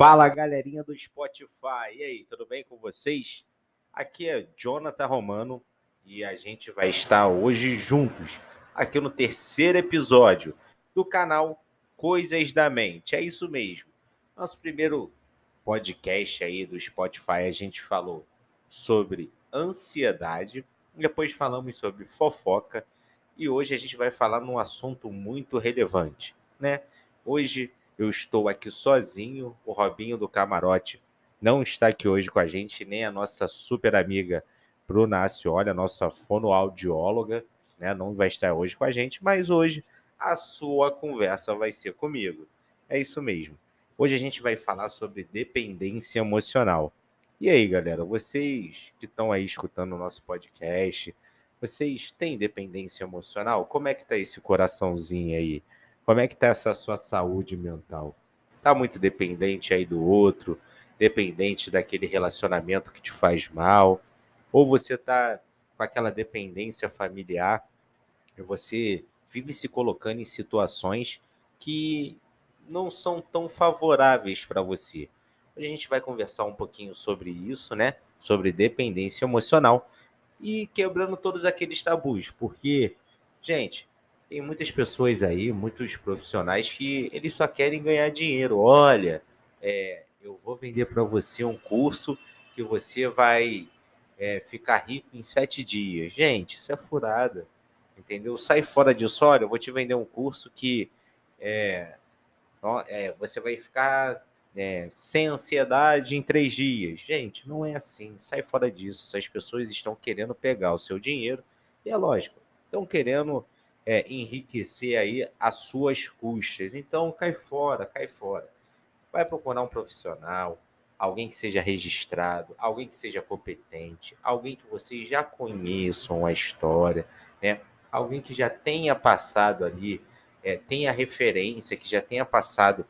Fala galerinha do Spotify, e aí, tudo bem com vocês? Aqui é Jonathan Romano e a gente vai estar hoje juntos aqui no terceiro episódio do canal Coisas da Mente. É isso mesmo. Nosso primeiro podcast aí do Spotify a gente falou sobre ansiedade, depois falamos sobre fofoca e hoje a gente vai falar num assunto muito relevante, né? Hoje eu estou aqui sozinho, o Robinho do Camarote não está aqui hoje com a gente, nem a nossa super amiga Bruna Acioli, a nossa fonoaudióloga, né? Não vai estar hoje com a gente, mas hoje a sua conversa vai ser comigo. É isso mesmo. Hoje a gente vai falar sobre dependência emocional. E aí, galera, vocês que estão aí escutando o nosso podcast, vocês têm dependência emocional? Como é que tá esse coraçãozinho aí? Como é que tá essa sua saúde mental? Tá muito dependente aí do outro, dependente daquele relacionamento que te faz mal, ou você tá com aquela dependência familiar e você vive se colocando em situações que não são tão favoráveis para você. Hoje a gente vai conversar um pouquinho sobre isso, né? Sobre dependência emocional e quebrando todos aqueles tabus, porque, gente, tem muitas pessoas aí, muitos profissionais que eles só querem ganhar dinheiro. Olha, é, eu vou vender para você um curso que você vai é, ficar rico em sete dias. Gente, isso é furada, entendeu? Sai fora disso. Olha, eu vou te vender um curso que é, é você vai ficar é, sem ansiedade em três dias. Gente, não é assim. Sai fora disso. Essas pessoas estão querendo pegar o seu dinheiro e é lógico, estão querendo é, enriquecer aí as suas custas. Então, cai fora, cai fora. Vai procurar um profissional, alguém que seja registrado, alguém que seja competente, alguém que vocês já conheçam a história, né? Alguém que já tenha passado ali, é, tenha referência, que já tenha passado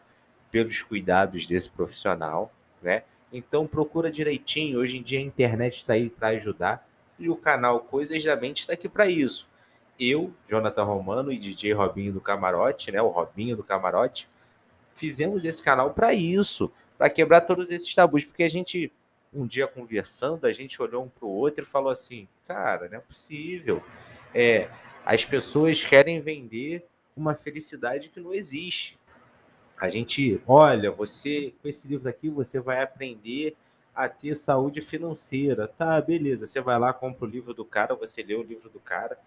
pelos cuidados desse profissional, né? Então procura direitinho. Hoje em dia a internet está aí para ajudar e o canal Coisas da Mente está aqui para isso eu, Jonathan Romano e DJ Robinho do Camarote, né, o Robinho do Camarote, fizemos esse canal para isso, para quebrar todos esses tabus, porque a gente um dia conversando, a gente olhou um para o outro e falou assim, cara, não é possível. É, as pessoas querem vender uma felicidade que não existe. A gente, olha, você com esse livro aqui você vai aprender a ter saúde financeira. Tá, beleza. Você vai lá, compra o livro do cara, você lê o livro do cara,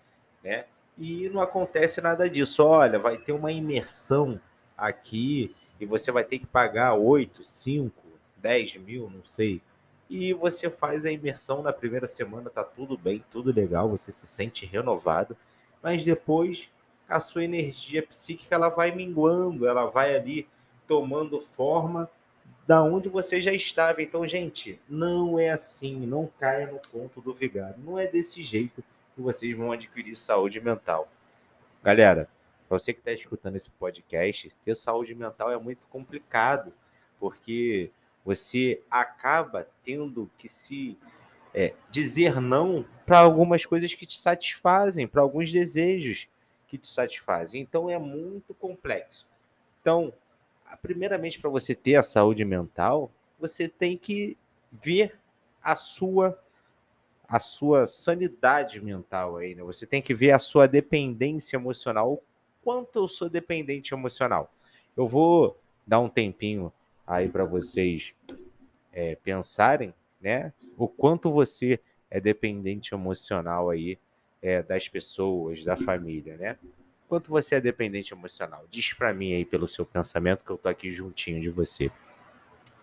né? E não acontece nada disso. Olha, vai ter uma imersão aqui e você vai ter que pagar 8, 5, 10 mil, não sei. E você faz a imersão na primeira semana, tá tudo bem, tudo legal, você se sente renovado, mas depois a sua energia psíquica ela vai minguando, ela vai ali tomando forma da onde você já estava. Então, gente, não é assim, não caia no ponto do vigário. Não é desse jeito que vocês vão adquirir saúde mental. Galera, para você que está escutando esse podcast, ter saúde mental é muito complicado, porque você acaba tendo que se é, dizer não para algumas coisas que te satisfazem, para alguns desejos que te satisfazem. Então é muito complexo. Então, primeiramente, para você ter a saúde mental, você tem que ver a sua a sua sanidade mental aí, né? Você tem que ver a sua dependência emocional. O quanto eu sou dependente emocional? Eu vou dar um tempinho aí para vocês é, pensarem, né? O quanto você é dependente emocional aí é, das pessoas, da família, né? Quanto você é dependente emocional? Diz para mim aí pelo seu pensamento que eu tô aqui juntinho de você.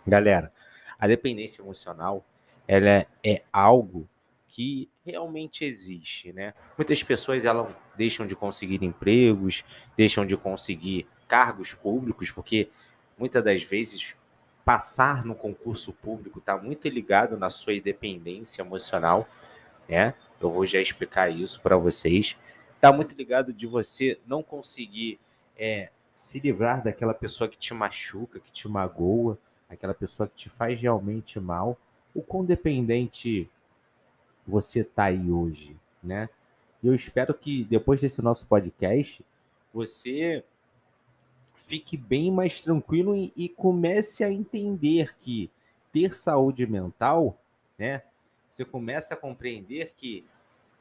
Galera, a dependência emocional, ela é algo que realmente existe, né? Muitas pessoas elas deixam de conseguir empregos, deixam de conseguir cargos públicos, porque muitas das vezes passar no concurso público está muito ligado na sua independência emocional, né? Eu vou já explicar isso para vocês. Está muito ligado de você não conseguir é, se livrar daquela pessoa que te machuca, que te magoa, aquela pessoa que te faz realmente mal. O quão dependente você está aí hoje, né? Eu espero que depois desse nosso podcast você fique bem mais tranquilo e, e comece a entender que ter saúde mental, né? Você começa a compreender que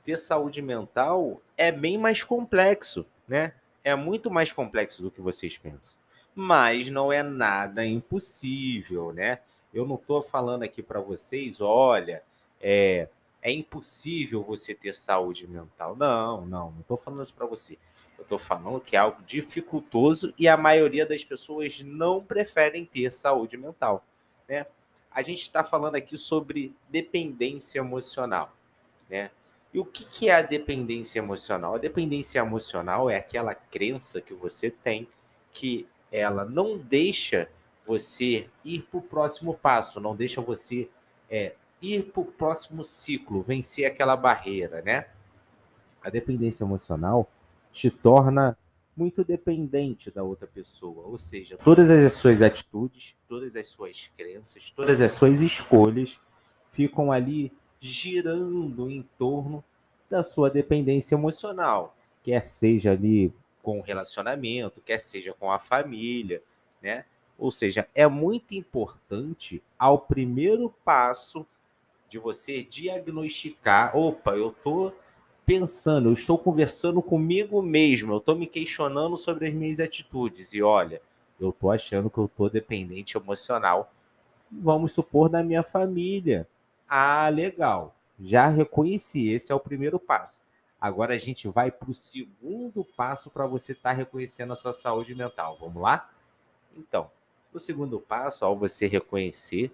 ter saúde mental é bem mais complexo, né? É muito mais complexo do que vocês pensam. Mas não é nada impossível, né? Eu não estou falando aqui para vocês, olha, é, é impossível você ter saúde mental. Não, não, não estou falando isso para você. Eu estou falando que é algo dificultoso e a maioria das pessoas não preferem ter saúde mental, né? A gente está falando aqui sobre dependência emocional, né? E o que, que é a dependência emocional? A dependência emocional é aquela crença que você tem que ela não deixa você ir para o próximo passo, não deixa você é, ir para o próximo ciclo, vencer aquela barreira, né? A dependência emocional te torna muito dependente da outra pessoa, ou seja, todas as suas atitudes, todas as suas crenças, todas as suas escolhas ficam ali girando em torno da sua dependência emocional, quer seja ali com o relacionamento, quer seja com a família, né? Ou seja, é muito importante ao primeiro passo de você diagnosticar, opa, eu tô pensando, eu estou conversando comigo mesmo, eu estou me questionando sobre as minhas atitudes e olha, eu estou achando que eu estou dependente emocional. Vamos supor da minha família. Ah, legal. Já reconheci, esse é o primeiro passo. Agora a gente vai para o segundo passo para você estar tá reconhecendo a sua saúde mental. Vamos lá? Então, o segundo passo, ao você reconhecer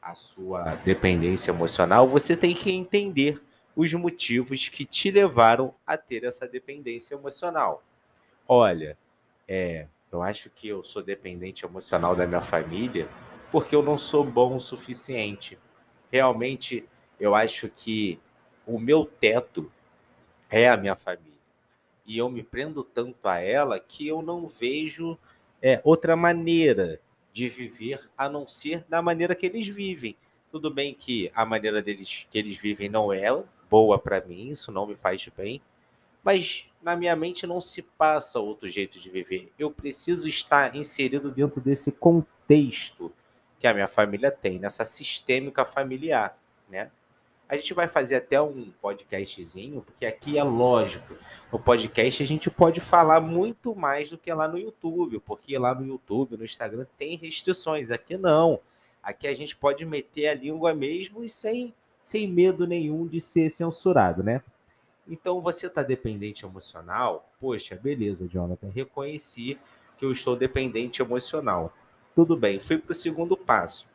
a sua dependência emocional, você tem que entender os motivos que te levaram a ter essa dependência emocional. Olha, é, eu acho que eu sou dependente emocional da minha família porque eu não sou bom o suficiente. Realmente, eu acho que o meu teto é a minha família. E eu me prendo tanto a ela que eu não vejo é, outra maneira de viver a não ser da maneira que eles vivem. Tudo bem que a maneira deles que eles vivem não é boa para mim, isso não me faz bem, mas na minha mente não se passa outro jeito de viver. Eu preciso estar inserido dentro desse contexto que a minha família tem, nessa sistêmica familiar, né? A gente vai fazer até um podcastzinho, porque aqui é lógico. No podcast a gente pode falar muito mais do que lá no YouTube, porque lá no YouTube, no Instagram tem restrições. Aqui não. Aqui a gente pode meter a língua mesmo e sem, sem medo nenhum de ser censurado, né? Então você está dependente emocional? Poxa, beleza, Jonathan. Reconheci que eu estou dependente emocional. Tudo bem, fui para o segundo passo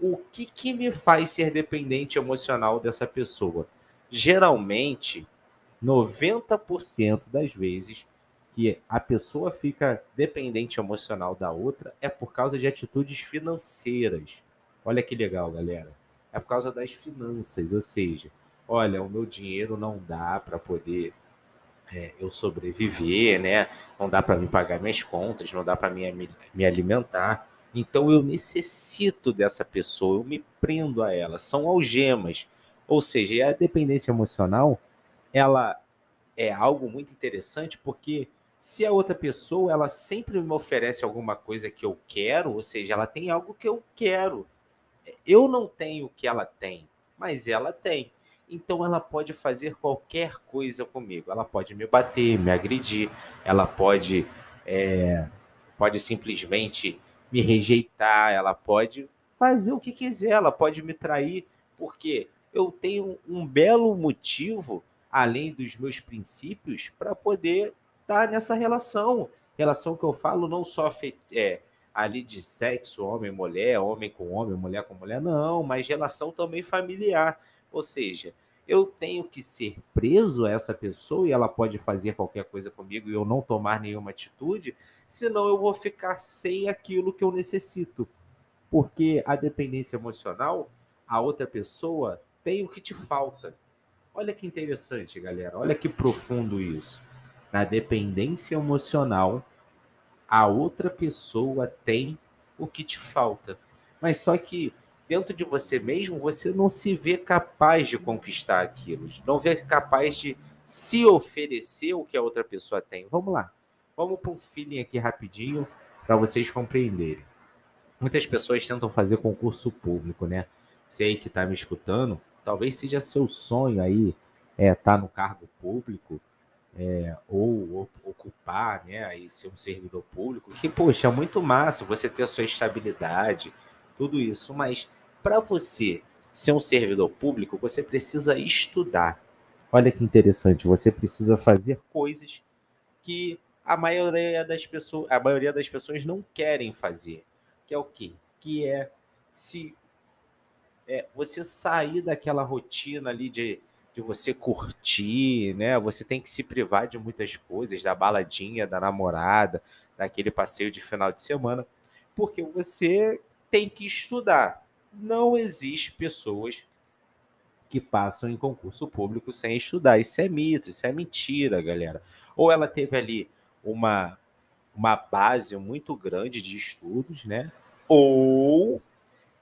o que, que me faz ser dependente emocional dessa pessoa? Geralmente, 90% das vezes que a pessoa fica dependente emocional da outra é por causa de atitudes financeiras. Olha que legal, galera. É por causa das finanças, ou seja, olha, o meu dinheiro não dá para poder é, eu sobreviver, né? Não dá para me pagar minhas contas, não dá para me, me alimentar. Então eu necessito dessa pessoa, eu me prendo a ela, são algemas. Ou seja, a dependência emocional, ela é algo muito interessante porque se a outra pessoa, ela sempre me oferece alguma coisa que eu quero, ou seja, ela tem algo que eu quero. Eu não tenho o que ela tem, mas ela tem. Então ela pode fazer qualquer coisa comigo. Ela pode me bater, me agredir, ela pode, é, pode simplesmente me rejeitar, ela pode fazer o que quiser, ela pode me trair, porque eu tenho um belo motivo, além dos meus princípios, para poder estar nessa relação. Relação que eu falo não só é, ali de sexo, homem, mulher, homem com homem, mulher com mulher, não, mas relação também familiar. Ou seja, eu tenho que ser preso a essa pessoa e ela pode fazer qualquer coisa comigo e eu não tomar nenhuma atitude, senão eu vou ficar sem aquilo que eu necessito. Porque a dependência emocional, a outra pessoa tem o que te falta. Olha que interessante, galera. Olha que profundo isso. Na dependência emocional, a outra pessoa tem o que te falta. Mas só que dentro de você mesmo, você não se vê capaz de conquistar aquilo, não vê capaz de se oferecer o que a outra pessoa tem. Vamos lá. Vamos para um feeling aqui rapidinho. para vocês compreenderem. Muitas pessoas tentam fazer concurso público, né? Aí que está me escutando, talvez seja seu sonho aí é, estar tá no cargo público é, ou, ou, ocupar, né, aí ser um servidor público, que, poxa, é muito massa você ter a sua estabilidade, tudo isso, mas para você ser um servidor público, você precisa estudar. Olha que interessante, você precisa fazer coisas que a maioria das pessoas, a maioria das pessoas não querem fazer. Que é o quê? Que é se é, você sair daquela rotina ali de, de você curtir, né? Você tem que se privar de muitas coisas, da baladinha, da namorada, daquele passeio de final de semana, porque você tem que estudar. Não existe pessoas que passam em concurso público sem estudar. Isso é mito, isso é mentira, galera. Ou ela teve ali uma, uma base muito grande de estudos, né? Ou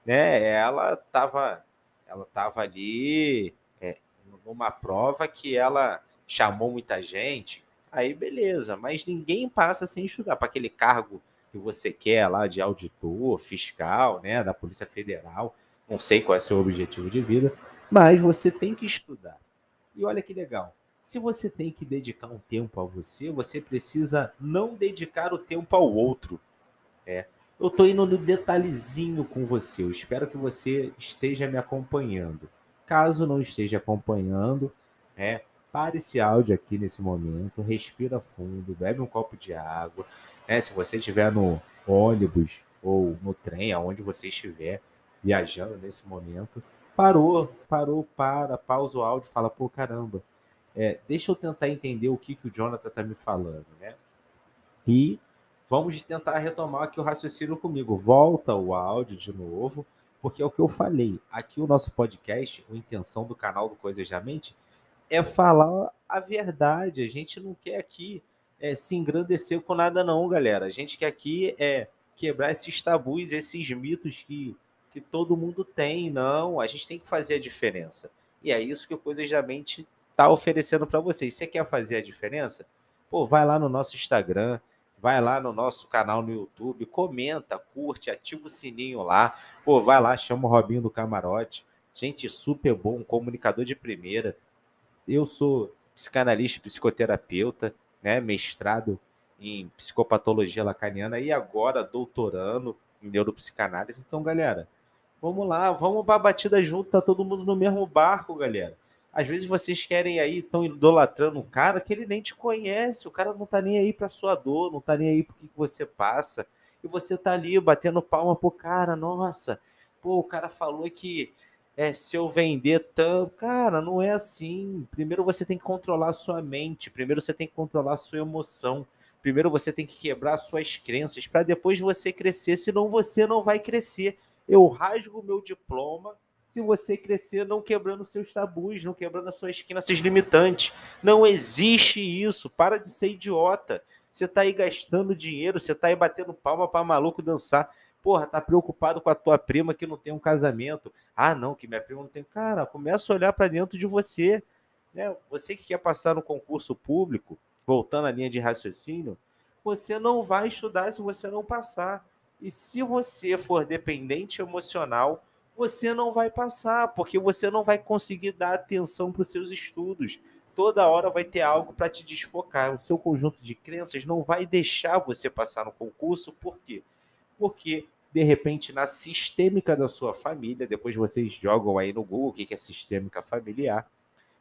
né, ela estava ela tava ali é, numa prova que ela chamou muita gente, aí beleza, mas ninguém passa sem estudar para aquele cargo que você quer lá de auditor, fiscal, né, da Polícia Federal, não sei qual é seu objetivo de vida, mas você tem que estudar. E olha que legal, se você tem que dedicar um tempo a você, você precisa não dedicar o tempo ao outro. É. Eu estou indo no detalhezinho com você. Eu espero que você esteja me acompanhando. Caso não esteja acompanhando, é, pare esse áudio aqui nesse momento, respira fundo, bebe um copo de água. É, se você estiver no ônibus ou no trem, aonde você estiver viajando nesse momento, parou, parou, para, pausa o áudio, fala, pô, caramba, é, deixa eu tentar entender o que, que o Jonathan está me falando, né? E vamos tentar retomar aqui o raciocínio comigo. Volta o áudio de novo, porque é o que eu falei. Aqui o nosso podcast, a intenção do canal do Coisas da Mente, é falar a verdade. A gente não quer aqui é, se engrandecer com nada, não, galera. A gente quer aqui é quebrar esses tabus, esses mitos que, que todo mundo tem. Não, a gente tem que fazer a diferença. E é isso que o Coisas da Mente está oferecendo para vocês. Você quer fazer a diferença? Pô, vai lá no nosso Instagram, vai lá no nosso canal no YouTube, comenta, curte, ativa o sininho lá. Pô, vai lá, chama o Robinho do Camarote. Gente super bom, comunicador de primeira. Eu sou psicanalista, psicoterapeuta, né, mestrado em psicopatologia lacaniana e agora doutorando em neuropsicanálise. Então, galera, vamos lá, vamos para a batida junto, tá todo mundo no mesmo barco, galera. Às vezes vocês querem aí, estão idolatrando um cara que ele nem te conhece, o cara não tá nem aí pra sua dor, não tá nem aí pro que você passa. E você tá ali batendo palma pro cara, nossa, pô, o cara falou que é, se eu vender tanto. Cara, não é assim. Primeiro você tem que controlar sua mente, primeiro você tem que controlar sua emoção. Primeiro você tem que quebrar suas crenças para depois você crescer, senão você não vai crescer. Eu rasgo meu diploma, se você crescer não quebrando seus tabus, não quebrando as suas crenças limitantes. Não existe isso. Para de ser idiota. Você tá aí gastando dinheiro, você tá aí batendo palma para maluco dançar. Porra, tá preocupado com a tua prima que não tem um casamento. Ah, não, que minha prima não tem. Cara, começa a olhar para dentro de você. Né? Você que quer passar no concurso público, voltando à linha de raciocínio, você não vai estudar se você não passar. E se você for dependente emocional, você não vai passar, porque você não vai conseguir dar atenção para os seus estudos. Toda hora vai ter algo para te desfocar. O seu conjunto de crenças não vai deixar você passar no concurso, por quê? Porque, de repente, na sistêmica da sua família, depois vocês jogam aí no Google o que é sistêmica familiar,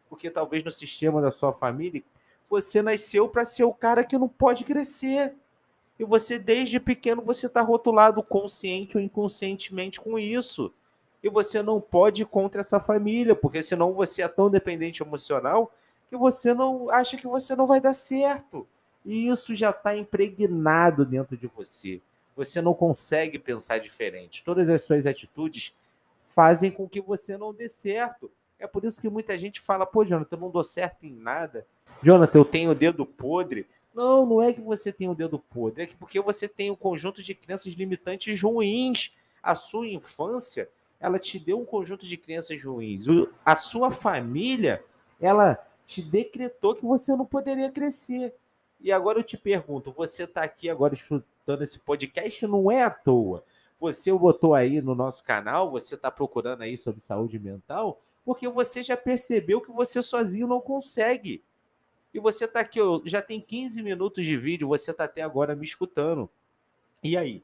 porque talvez no sistema da sua família você nasceu para ser o cara que não pode crescer. E você, desde pequeno, você está rotulado consciente ou inconscientemente com isso e você não pode ir contra essa família, porque senão você é tão dependente emocional que você não acha que você não vai dar certo. E isso já está impregnado dentro de você. Você não consegue pensar diferente. Todas as suas atitudes fazem com que você não dê certo. É por isso que muita gente fala: pô, Jonathan, eu não dou certo em nada. Jonathan, eu tenho o dedo podre. Não, não é que você tem o dedo podre, é que porque você tem um conjunto de crenças limitantes ruins. A sua infância ela te deu um conjunto de crenças ruins. O, a sua família, ela te decretou que você não poderia crescer. E agora eu te pergunto, você está aqui agora escutando esse podcast não é à toa. Você botou aí no nosso canal, você está procurando aí sobre saúde mental, porque você já percebeu que você sozinho não consegue. E você está aqui, já tem 15 minutos de vídeo, você está até agora me escutando. E aí?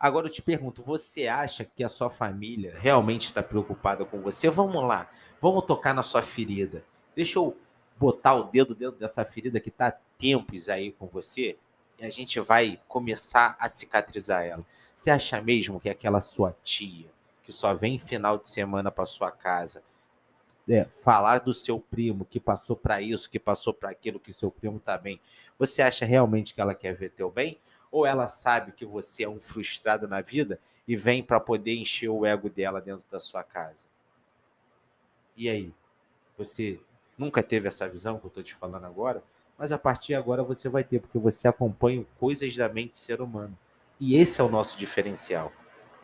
Agora eu te pergunto, você acha que a sua família realmente está preocupada com você? Vamos lá, vamos tocar na sua ferida. Deixa eu botar o dedo dentro dessa ferida que está há tempos aí com você e a gente vai começar a cicatrizar ela. Você acha mesmo que aquela sua tia, que só vem final de semana para sua casa, é, falar do seu primo que passou para isso, que passou para aquilo, que seu primo tá bem, você acha realmente que ela quer ver teu bem? Ou ela sabe que você é um frustrado na vida e vem para poder encher o ego dela dentro da sua casa? E aí? Você nunca teve essa visão que eu estou te falando agora? Mas a partir de agora você vai ter, porque você acompanha coisas da mente ser humano. E esse é o nosso diferencial.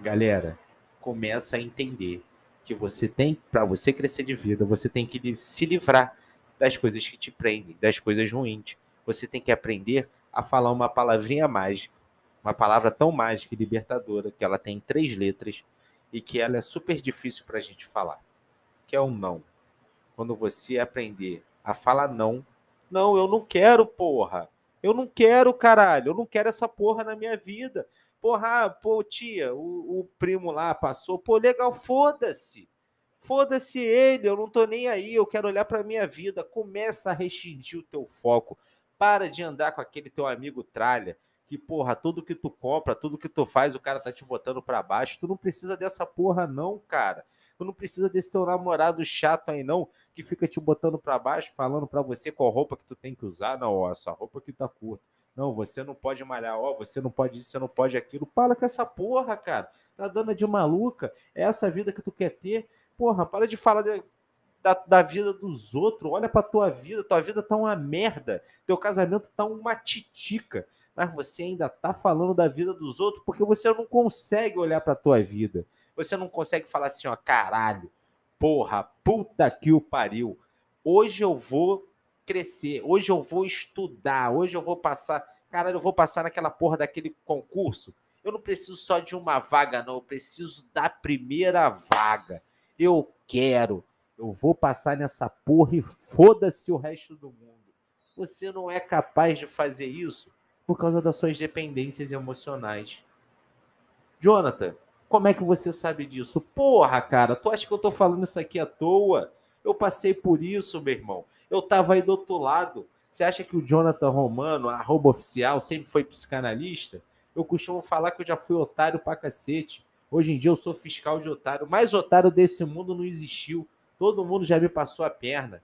Galera, começa a entender que você tem, para você crescer de vida, você tem que se livrar das coisas que te prendem, das coisas ruins. Você tem que aprender a falar uma palavrinha mágica, uma palavra tão mágica e libertadora, que ela tem três letras e que ela é super difícil para a gente falar, que é o não. Quando você aprender a falar não, não, eu não quero, porra. Eu não quero, caralho. Eu não quero essa porra na minha vida. Porra, ah, pô, tia, o, o primo lá passou. Pô, legal, foda-se. Foda-se ele, eu não tô nem aí, eu quero olhar para minha vida. Começa a restringir o teu foco. Para de andar com aquele teu amigo tralha, que porra, tudo que tu compra, tudo que tu faz, o cara tá te botando para baixo. Tu não precisa dessa porra não, cara. Tu não precisa desse teu namorado chato aí, não, que fica te botando para baixo, falando para você qual roupa que tu tem que usar. Não, ó, essa roupa que tá curta. Não, você não pode malhar, ó, você não pode isso, você não pode aquilo. Para com essa porra, cara. Tá dando de maluca. É essa vida que tu quer ter. Porra, para de falar de, da, da, vida dos outros. Olha pra tua vida. Tua vida tá uma merda. Teu casamento tá uma titica. Mas você ainda tá falando da vida dos outros porque você não consegue olhar pra tua vida. Você não consegue falar assim, ó, caralho, porra, puta que o pariu. Hoje eu vou crescer, hoje eu vou estudar, hoje eu vou passar, caralho, eu vou passar naquela porra daquele concurso. Eu não preciso só de uma vaga, não, eu preciso da primeira vaga. Eu quero, eu vou passar nessa porra e foda-se o resto do mundo. Você não é capaz de fazer isso por causa das suas dependências emocionais. Jonathan, como é que você sabe disso? Porra, cara, tu acha que eu tô falando isso aqui à toa? Eu passei por isso, meu irmão. Eu tava aí do outro lado. Você acha que o Jonathan Romano, arroba oficial, sempre foi psicanalista? Eu costumo falar que eu já fui otário pra cacete. Hoje em dia eu sou fiscal de otário. Mais otário desse mundo não existiu. Todo mundo já me passou a perna.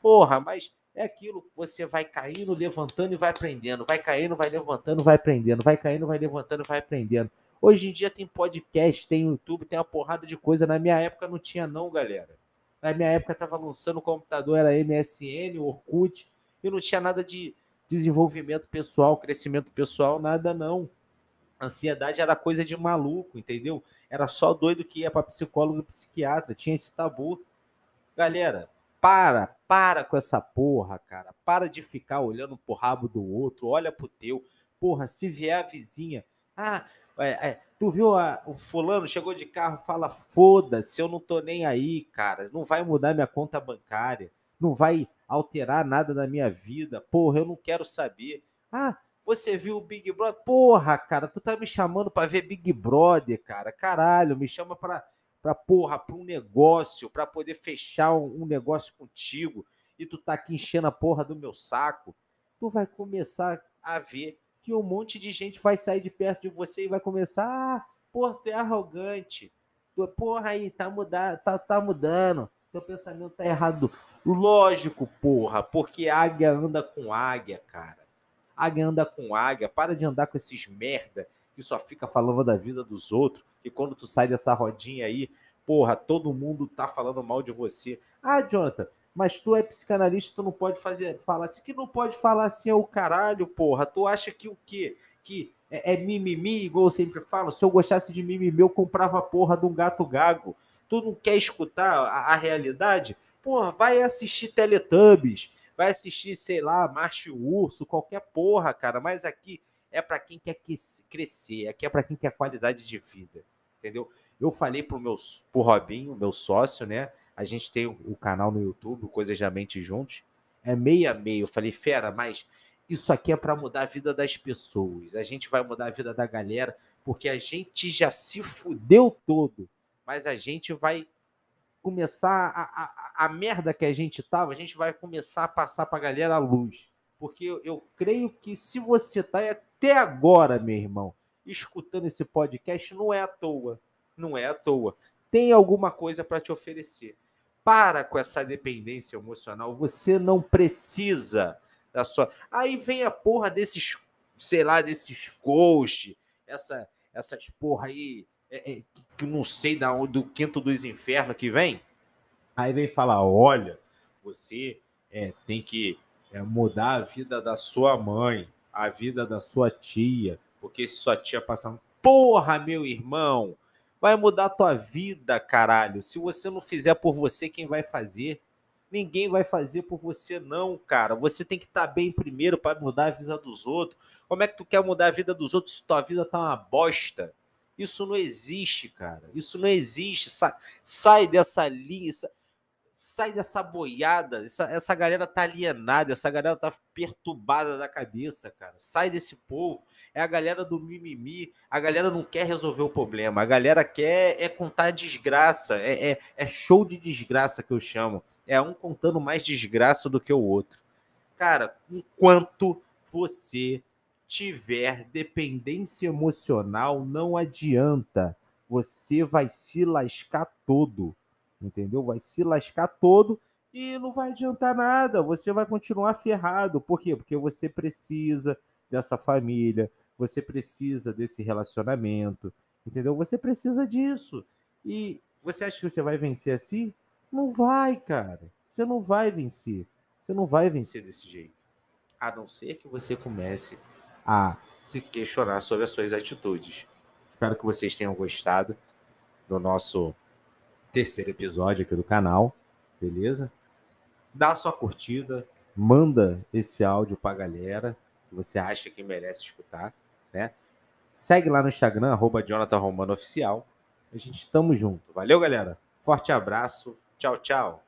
Porra, mas é aquilo, você vai caindo, levantando e vai aprendendo, vai caindo, vai levantando, vai aprendendo, vai caindo, vai levantando, vai aprendendo. Hoje em dia tem podcast, tem YouTube, tem uma porrada de coisa. Na minha época não tinha não, galera. Na minha época tava lançando o computador, era MSN, Orkut, e não tinha nada de desenvolvimento pessoal, crescimento pessoal, nada não. Ansiedade era coisa de maluco, entendeu? Era só doido que ia para psicólogo e psiquiatra, tinha esse tabu. Galera, para, para com essa porra, cara. Para de ficar olhando pro rabo do outro, olha pro teu. Porra, se vier a vizinha, ah, é, é, tu viu a, o fulano chegou de carro, fala foda-se, eu não tô nem aí, cara. Não vai mudar minha conta bancária, não vai alterar nada na minha vida. Porra, eu não quero saber. Ah, você viu o Big Brother? Porra, cara, tu tá me chamando para ver Big Brother, cara. Caralho, me chama para para porra, para um negócio, para poder fechar um, um, negócio contigo e tu tá aqui enchendo a porra do meu saco, tu vai começar a ver que um monte de gente vai sair de perto de você e vai começar, ah, porra, tu é arrogante. Tu, porra aí, tá, mudar, tá, tá mudando. Teu pensamento tá errado. Lógico, porra, porque águia anda com águia, cara. Águia anda com águia. Para de andar com esses merda que só fica falando da vida dos outros, que quando tu sai dessa rodinha aí, porra, todo mundo tá falando mal de você. Ah, Jonathan, mas tu é psicanalista, tu não pode fazer, falar assim, que não pode falar assim é o caralho, porra. Tu acha que o quê? Que é, é mimimi, igual eu sempre falo, se eu gostasse de mimimi, eu comprava a porra de um gato gago. Tu não quer escutar a, a realidade? Porra, vai assistir Teletubbies, vai assistir, sei lá, Marche o Urso, qualquer porra, cara. Mas aqui é para quem quer crescer, aqui é para quem quer qualidade de vida, entendeu? Eu falei pro meu pro Robinho, meu sócio, né? A gente tem o canal no YouTube, Coisas da Mente Juntos. É meio a meio. Eu falei, fera, mas isso aqui é para mudar a vida das pessoas. A gente vai mudar a vida da galera, porque a gente já se fudeu todo. Mas a gente vai começar a, a, a merda que a gente tava, a gente vai começar a passar para a galera a luz. Porque eu, eu creio que se você tá até agora, meu irmão, escutando esse podcast, não é à toa. Não é à toa. Tem alguma coisa para te oferecer. Para com essa dependência emocional. Você não precisa da sua. Aí vem a porra desses, sei lá, desses coach, essa, essas porra aí é, é, que não sei da onde, do quinto dos infernos que vem. Aí vem falar: olha, você é, tem que é, mudar a vida da sua mãe, a vida da sua tia, porque se sua tia passar. Porra, meu irmão, vai mudar a tua vida, caralho. Se você não fizer por você, quem vai fazer? Ninguém vai fazer por você, não, cara. Você tem que estar tá bem primeiro para mudar a vida dos outros. Como é que tu quer mudar a vida dos outros se tua vida tá uma bosta? Isso não existe, cara. Isso não existe. Sai, sai dessa linha, sai dessa boiada. Essa, essa galera tá alienada, essa galera tá perturbada da cabeça, cara. Sai desse povo. É a galera do mimimi. A galera não quer resolver o problema. A galera quer é contar desgraça. É, é, é show de desgraça que eu chamo. É um contando mais desgraça do que o outro. Cara, enquanto você tiver dependência emocional, não adianta. Você vai se lascar todo. Entendeu? Vai se lascar todo e não vai adiantar nada. Você vai continuar ferrado. Por quê? Porque você precisa dessa família, você precisa desse relacionamento, entendeu? Você precisa disso. E você acha que você vai vencer assim? Não vai, cara. Você não vai vencer. Você não vai vencer desse jeito. A não ser que você comece a se questionar sobre as suas atitudes. Espero que vocês tenham gostado do nosso terceiro episódio aqui do canal, beleza? Dá sua curtida, manda esse áudio pra galera que você acha que merece escutar, né? Segue lá no Instagram, arroba Jonathan Romano Oficial. A gente estamos junto. Valeu, galera. Forte abraço. Tchau, tchau.